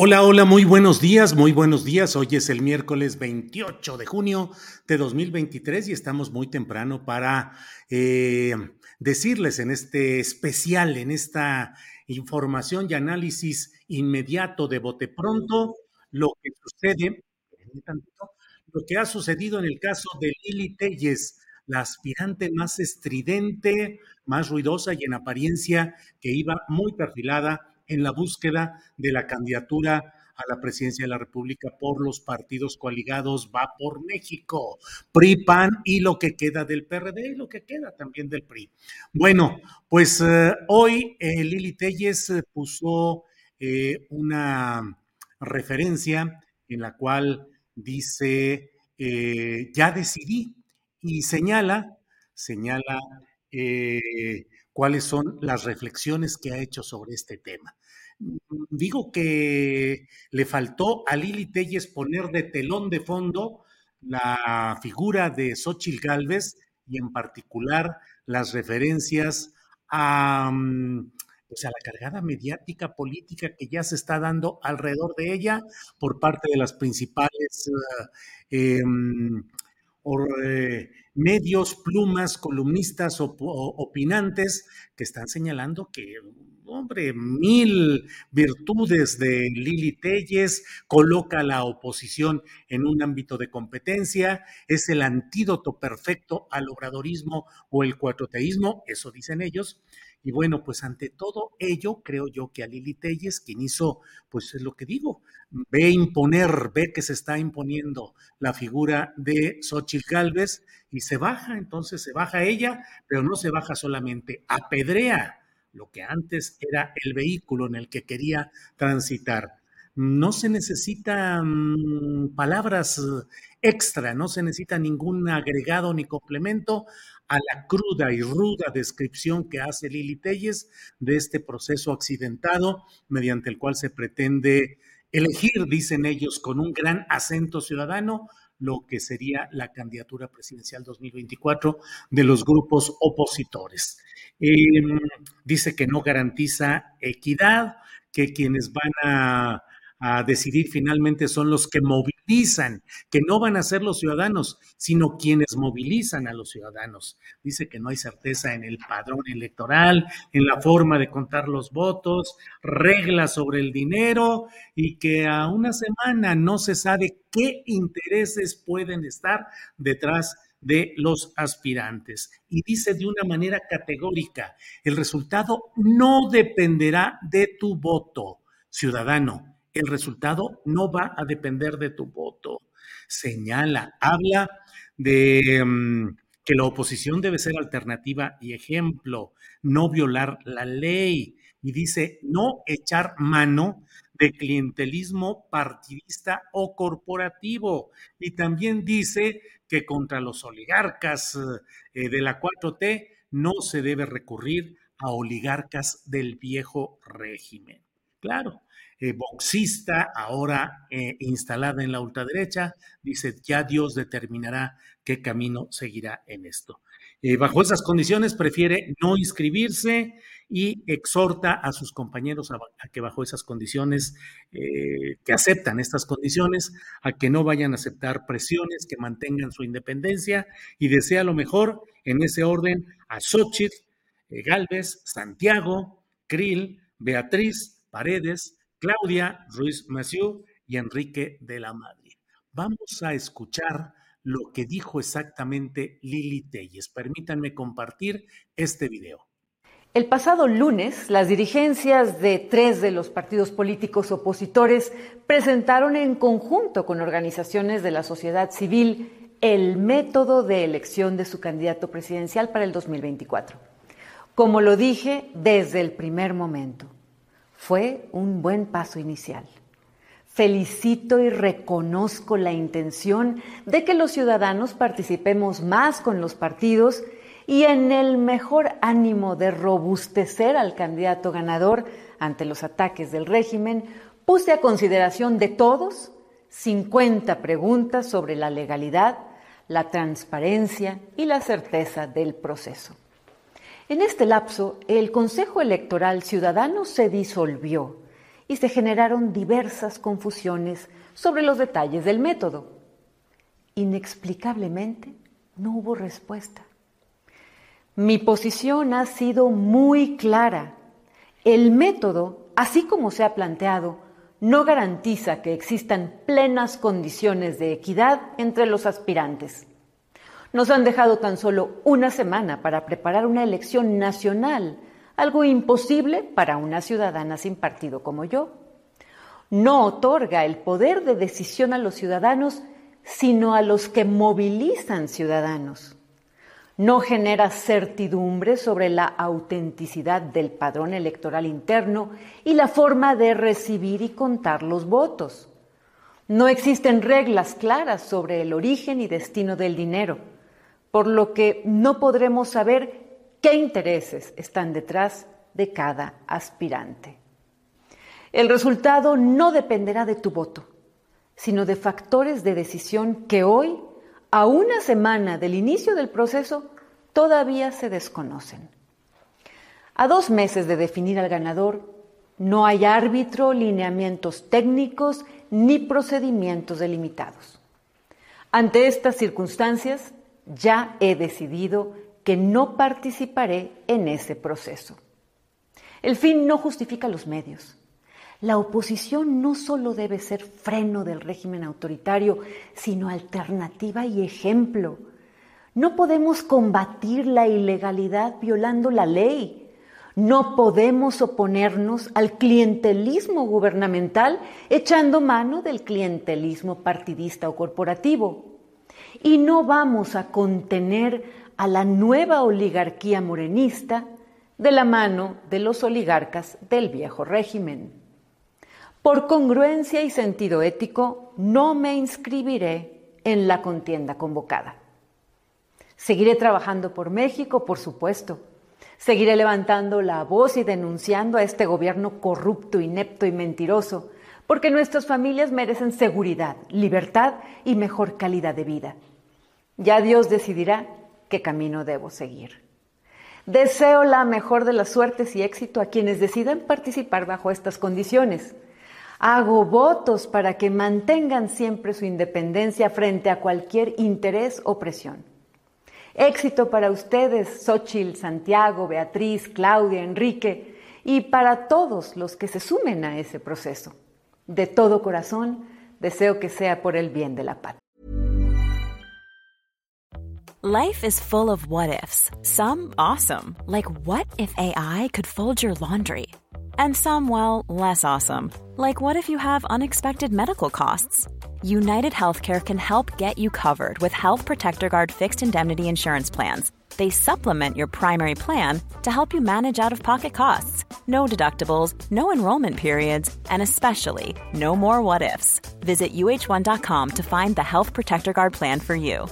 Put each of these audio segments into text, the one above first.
Hola, hola, muy buenos días, muy buenos días. Hoy es el miércoles 28 de junio de 2023 y estamos muy temprano para eh, decirles en este especial, en esta información y análisis inmediato de bote pronto, lo que sucede, lo que ha sucedido en el caso de Lili Telles, la aspirante más estridente, más ruidosa y en apariencia que iba muy perfilada en la búsqueda de la candidatura a la presidencia de la República por los partidos coaligados Va por México, PRI, PAN y lo que queda del PRD y lo que queda también del PRI. Bueno, pues eh, hoy eh, Lili Telles eh, puso eh, una referencia en la cual dice, ya decidí y señala, señala cuáles son las reflexiones que ha hecho sobre este tema. Digo que le faltó a Lili Telles poner de telón de fondo la figura de Xochitl Gálvez y en particular las referencias a, mm, pues a la cargada mediática política que ya se está dando alrededor de ella por parte de las principales eh, em, or, eh, medios, plumas, columnistas, op opinantes que están señalando que, hombre, mil virtudes de Lili Telles, coloca a la oposición en un ámbito de competencia, es el antídoto perfecto al obradorismo o el cuatroteísmo, eso dicen ellos, y bueno, pues ante todo ello, creo yo que a Lili Telles, quien hizo, pues es lo que digo, ve imponer, ve que se está imponiendo la figura de Xochitl Galvez y se baja, entonces se baja ella, pero no se baja solamente, apedrea lo que antes era el vehículo en el que quería transitar. No se necesitan palabras extra, no se necesita ningún agregado ni complemento a la cruda y ruda descripción que hace Lili Telles de este proceso accidentado mediante el cual se pretende elegir, dicen ellos, con un gran acento ciudadano, lo que sería la candidatura presidencial 2024 de los grupos opositores. Eh, dice que no garantiza equidad, que quienes van a a decidir finalmente son los que movilizan, que no van a ser los ciudadanos, sino quienes movilizan a los ciudadanos. Dice que no hay certeza en el padrón electoral, en la forma de contar los votos, reglas sobre el dinero y que a una semana no se sabe qué intereses pueden estar detrás de los aspirantes. Y dice de una manera categórica, el resultado no dependerá de tu voto, ciudadano el resultado no va a depender de tu voto. Señala, habla de um, que la oposición debe ser alternativa y ejemplo, no violar la ley. Y dice, no echar mano de clientelismo partidista o corporativo. Y también dice que contra los oligarcas eh, de la 4T no se debe recurrir a oligarcas del viejo régimen. Claro, eh, boxista, ahora eh, instalada en la ultraderecha, dice, ya Dios determinará qué camino seguirá en esto. Eh, bajo esas condiciones prefiere no inscribirse y exhorta a sus compañeros a, que bajo esas condiciones, que aceptan estas condiciones, a que no vayan a aceptar presiones, que mantengan su independencia y desea lo mejor en ese orden a Xochitl, Galvez, Santiago, Krill, Beatriz, Paredes, Claudia Ruiz Massieu y Enrique de la Madrid. Vamos a escuchar lo que dijo exactamente Lili Telles. Permítanme compartir este video. El pasado lunes, las dirigencias de tres de los partidos políticos opositores presentaron en conjunto con organizaciones de la sociedad civil el método de elección de su candidato presidencial para el 2024. Como lo dije desde el primer momento, fue un buen paso inicial. Felicito y reconozco la intención de que los ciudadanos participemos más con los partidos y en el mejor ánimo de robustecer al candidato ganador ante los ataques del régimen, puse a consideración de todos 50 preguntas sobre la legalidad, la transparencia y la certeza del proceso. En este lapso, el Consejo Electoral Ciudadano se disolvió y se generaron diversas confusiones sobre los detalles del método. Inexplicablemente, no hubo respuesta. Mi posición ha sido muy clara. El método, así como se ha planteado, no garantiza que existan plenas condiciones de equidad entre los aspirantes. Nos han dejado tan solo una semana para preparar una elección nacional, algo imposible para una ciudadana sin partido como yo. No otorga el poder de decisión a los ciudadanos, sino a los que movilizan ciudadanos no genera certidumbre sobre la autenticidad del padrón electoral interno y la forma de recibir y contar los votos. No existen reglas claras sobre el origen y destino del dinero, por lo que no podremos saber qué intereses están detrás de cada aspirante. El resultado no dependerá de tu voto, sino de factores de decisión que hoy a una semana del inicio del proceso, todavía se desconocen. A dos meses de definir al ganador, no hay árbitro, lineamientos técnicos ni procedimientos delimitados. Ante estas circunstancias, ya he decidido que no participaré en ese proceso. El fin no justifica los medios. La oposición no solo debe ser freno del régimen autoritario, sino alternativa y ejemplo. No podemos combatir la ilegalidad violando la ley. No podemos oponernos al clientelismo gubernamental echando mano del clientelismo partidista o corporativo. Y no vamos a contener a la nueva oligarquía morenista de la mano de los oligarcas del viejo régimen. Por congruencia y sentido ético, no me inscribiré en la contienda convocada. Seguiré trabajando por México, por supuesto. Seguiré levantando la voz y denunciando a este gobierno corrupto, inepto y mentiroso, porque nuestras familias merecen seguridad, libertad y mejor calidad de vida. Ya Dios decidirá qué camino debo seguir. Deseo la mejor de las suertes y éxito a quienes decidan participar bajo estas condiciones. Hago votos para que mantengan siempre su independencia frente a cualquier interés o presión. Éxito para ustedes, Xochil, Santiago, Beatriz, Claudia, Enrique y para todos los que se sumen a ese proceso. De todo corazón, deseo que sea por el bien de la paz. Life is full of what ifs. Some awesome, like what if AI could fold your laundry? And some, well, less awesome. Like what if you have unexpected medical costs? United Healthcare can help get you covered with Health Protector Guard fixed indemnity insurance plans. They supplement your primary plan to help you manage out of pocket costs. No deductibles, no enrollment periods, and especially no more what ifs. Visit uh1.com to find the Health Protector Guard plan for you.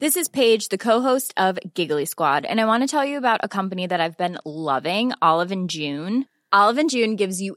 This is Paige, the co-host of Giggly Squad, and I want to tell you about a company that I've been loving, Olive and June. Olive and June gives you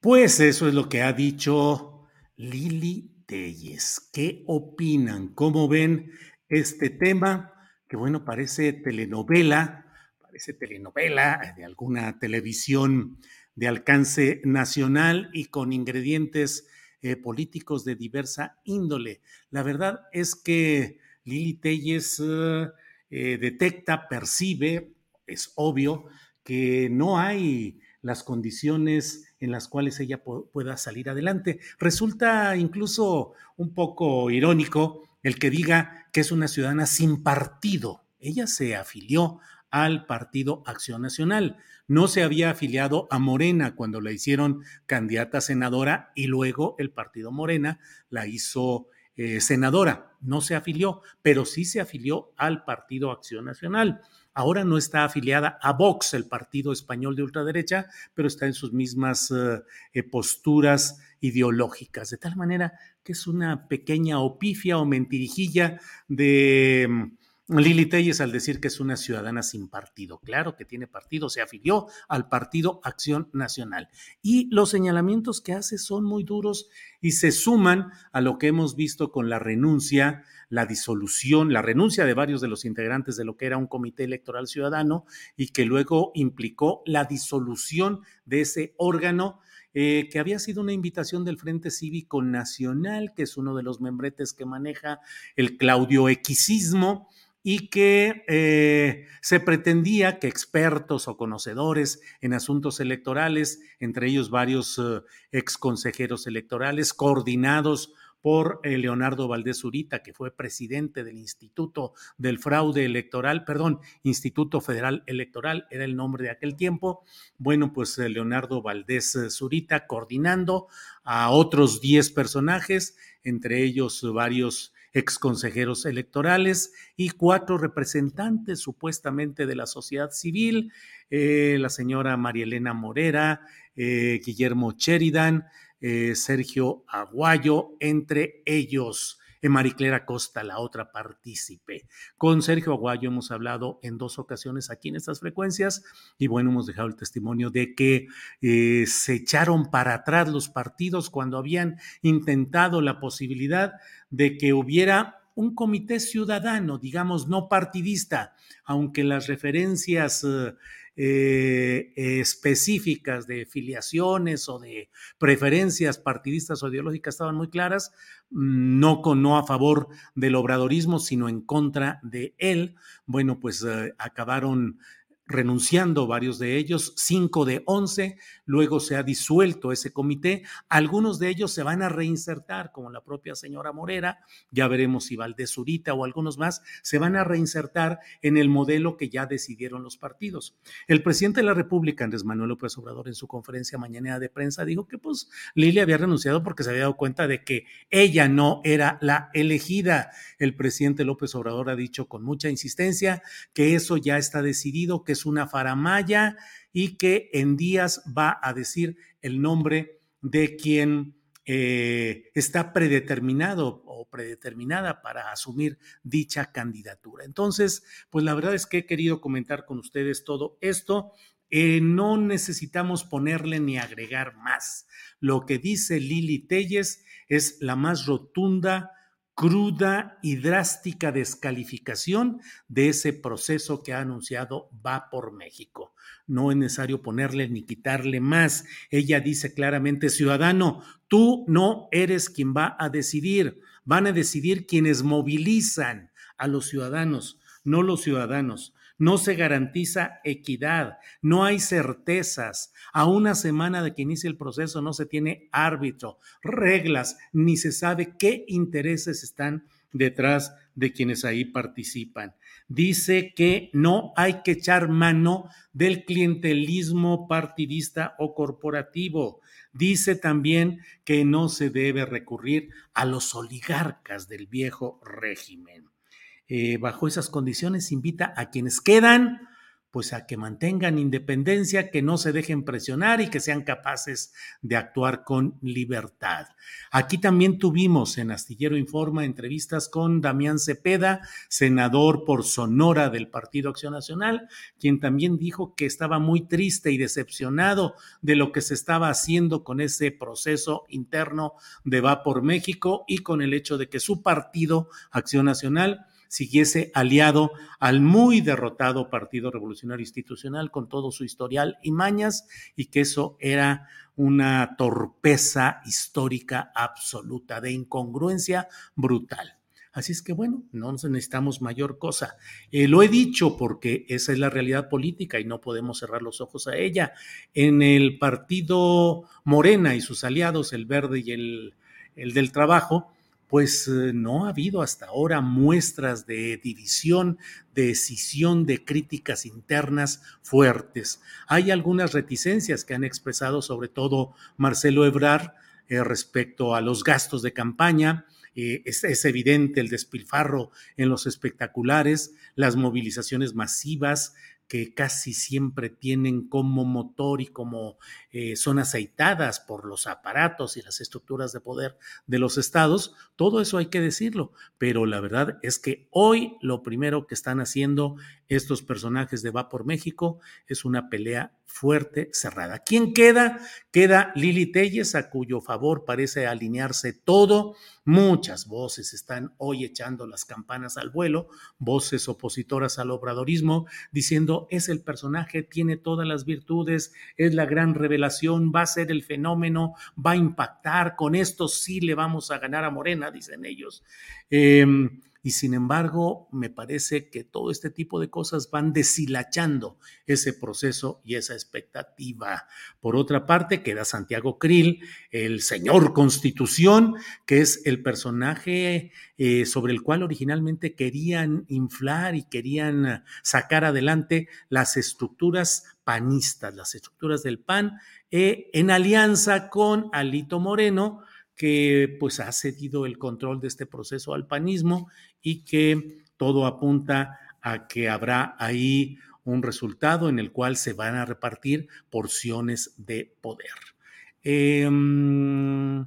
Pues eso es lo que ha dicho Lili Telles. ¿Qué opinan? ¿Cómo ven este tema? Que bueno, parece telenovela, parece telenovela de alguna televisión de alcance nacional y con ingredientes eh, políticos de diversa índole. La verdad es que Lili Telles eh, detecta, percibe, es obvio, que no hay las condiciones en las cuales ella pueda salir adelante. Resulta incluso un poco irónico el que diga que es una ciudadana sin partido. Ella se afilió al Partido Acción Nacional. No se había afiliado a Morena cuando la hicieron candidata senadora y luego el Partido Morena la hizo eh, senadora. No se afilió, pero sí se afilió al Partido Acción Nacional. Ahora no está afiliada a Vox, el partido español de ultraderecha, pero está en sus mismas eh, eh, posturas ideológicas, de tal manera que es una pequeña opifia o mentirijilla de mm, Lili Telles al decir que es una ciudadana sin partido. Claro que tiene partido, se afilió al Partido Acción Nacional. Y los señalamientos que hace son muy duros y se suman a lo que hemos visto con la renuncia, la disolución, la renuncia de varios de los integrantes de lo que era un comité electoral ciudadano y que luego implicó la disolución de ese órgano. Eh, que había sido una invitación del Frente Cívico Nacional, que es uno de los membretes que maneja el Claudio Xismo, y que eh, se pretendía que expertos o conocedores en asuntos electorales, entre ellos varios eh, ex consejeros electorales, coordinados por eh, Leonardo Valdés Urita, que fue presidente del Instituto del Fraude Electoral, perdón, Instituto Federal Electoral, era el nombre de aquel tiempo. Bueno, pues Leonardo Valdés Zurita coordinando a otros 10 personajes, entre ellos varios ex consejeros electorales y cuatro representantes supuestamente de la sociedad civil, eh, la señora María Elena Morera, eh, Guillermo Sheridan, eh, Sergio Aguayo, entre ellos. Mariclera Costa, la otra partícipe. Con Sergio Aguayo hemos hablado en dos ocasiones aquí en estas frecuencias y bueno, hemos dejado el testimonio de que se echaron para atrás los partidos cuando habían intentado la posibilidad de que hubiera un comité ciudadano, digamos, no partidista, aunque las referencias eh, específicas de filiaciones o de preferencias partidistas o ideológicas estaban muy claras, no, con, no a favor del obradorismo, sino en contra de él. Bueno, pues eh, acabaron renunciando varios de ellos, cinco de once, luego se ha disuelto ese comité, algunos de ellos se van a reinsertar, como la propia señora Morera, ya veremos si Valdés Zurita o algunos más, se van a reinsertar en el modelo que ya decidieron los partidos. El presidente de la República, Andrés Manuel López Obrador, en su conferencia mañana de prensa, dijo que pues Lili había renunciado porque se había dado cuenta de que ella no era la elegida. El presidente López Obrador ha dicho con mucha insistencia que eso ya está decidido, que una faramaya y que en días va a decir el nombre de quien eh, está predeterminado o predeterminada para asumir dicha candidatura. Entonces, pues la verdad es que he querido comentar con ustedes todo esto. Eh, no necesitamos ponerle ni agregar más. Lo que dice Lili Telles es la más rotunda cruda y drástica descalificación de ese proceso que ha anunciado Va por México. No es necesario ponerle ni quitarle más. Ella dice claramente, ciudadano, tú no eres quien va a decidir, van a decidir quienes movilizan a los ciudadanos, no los ciudadanos no se garantiza equidad, no hay certezas. A una semana de que inicie el proceso no se tiene árbitro, reglas, ni se sabe qué intereses están detrás de quienes ahí participan. Dice que no hay que echar mano del clientelismo partidista o corporativo. Dice también que no se debe recurrir a los oligarcas del viejo régimen. Eh, bajo esas condiciones invita a quienes quedan pues a que mantengan independencia, que no se dejen presionar y que sean capaces de actuar con libertad. Aquí también tuvimos en Astillero Informa entrevistas con Damián Cepeda, senador por Sonora del Partido Acción Nacional, quien también dijo que estaba muy triste y decepcionado de lo que se estaba haciendo con ese proceso interno de Va por México y con el hecho de que su partido Acción Nacional siguiese aliado al muy derrotado Partido Revolucionario Institucional con todo su historial y mañas y que eso era una torpeza histórica absoluta, de incongruencia brutal. Así es que bueno, no necesitamos mayor cosa. Eh, lo he dicho porque esa es la realidad política y no podemos cerrar los ojos a ella. En el partido Morena y sus aliados, el verde y el, el del trabajo, pues eh, no ha habido hasta ahora muestras de división, de escisión, de críticas internas fuertes. Hay algunas reticencias que han expresado sobre todo Marcelo Ebrar eh, respecto a los gastos de campaña, eh, es, evidente el despilfarro en los espectaculares, las movilizaciones masivas, que casi siempre tienen como motor y como eh, son aceitadas por los aparatos y las estructuras de poder de los estados, todo eso hay que decirlo, pero la verdad es que hoy lo primero que están haciendo estos personajes de Va por México es una pelea fuerte, cerrada. ¿Quién queda? Queda Lili Telles, a cuyo favor parece alinearse todo. Muchas voces están hoy echando las campanas al vuelo, voces opositoras al obradorismo, diciendo es el personaje, tiene todas las virtudes, es la gran revelación, va a ser el fenómeno, va a impactar, con esto sí le vamos a ganar a Morena, dicen ellos. Em, y sin embargo, me parece que todo este tipo de cosas van deshilachando ese proceso y esa expectativa. Por otra parte, queda Santiago Krill, el señor Constitución, que es el personaje eh, sobre el cual originalmente querían inflar y querían sacar adelante las estructuras panistas, las estructuras del PAN, eh, en alianza con Alito Moreno, que pues ha cedido el control de este proceso al panismo y que todo apunta a que habrá ahí un resultado en el cual se van a repartir porciones de poder. Em,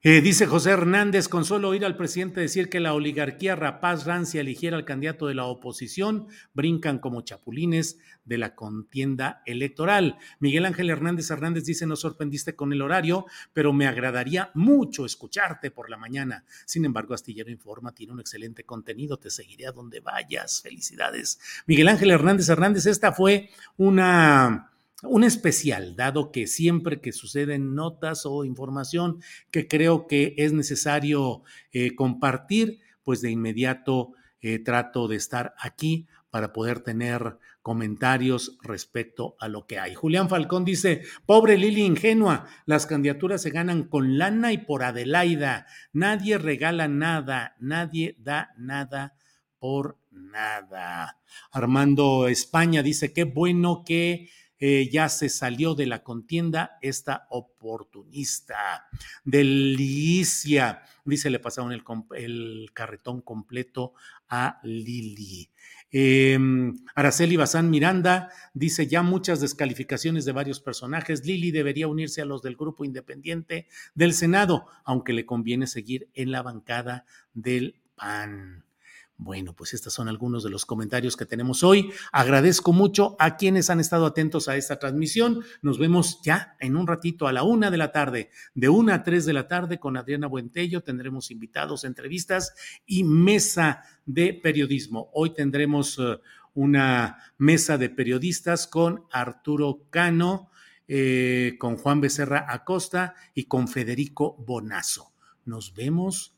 eh, dice José Hernández, con solo oír al presidente decir que la oligarquía rapaz rancia eligiera al candidato de la oposición, brincan como chapulines de la contienda electoral. Miguel Ángel Hernández Hernández dice, no sorprendiste con el horario, pero me agradaría mucho escucharte por la mañana. Sin embargo, Astillero Informa tiene un excelente contenido, te seguiré a donde vayas. Felicidades. Miguel Ángel Hernández Hernández, esta fue una un especial, dado que siempre que suceden notas o información que creo que es necesario eh, compartir, pues de inmediato eh, trato de estar aquí para poder tener comentarios respecto a lo que hay. Julián Falcón dice, pobre Lili ingenua, las candidaturas se ganan con lana y por Adelaida, nadie regala nada, nadie da nada por nada. Armando España dice, qué bueno que eh, ya se salió de la contienda esta oportunista. Delicia, dice, le pasaron el, carretón completo a Lili. Em, Araceli Bazán Miranda dice ya muchas descalificaciones de varios personajes. Lili debería unirse a los del grupo independiente del Senado, aunque le conviene seguir en la bancada del PAN. Bueno, pues estos son algunos de los comentarios que tenemos hoy. Agradezco mucho a quienes han estado atentos a esta transmisión. Nos vemos ya en un ratito a la una de la tarde, de una a tres de la tarde con Adriana Buentello. Tendremos invitados, entrevistas y mesa de periodismo. Hoy tendremos eh, una mesa de periodistas con Arturo Cano, eh, con Juan Becerra Acosta y con Federico Bonazo. Nos vemos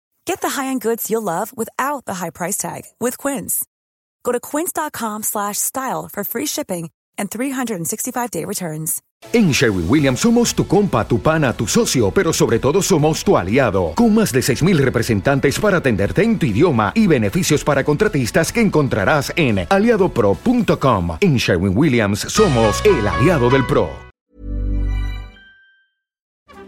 Get the high-end goods you'll love without the high price tag with Quince. Go to quince.com/style for free shipping and 365-day returns. En Sherwin Williams somos tu compa, tu pana, tu socio, pero sobre todo somos tu aliado, con más de 6.000 representantes para atenderte en tu idioma y beneficios para contratistas que encontrarás en aliadopro.com. En Sherwin Williams somos el aliado del PRO.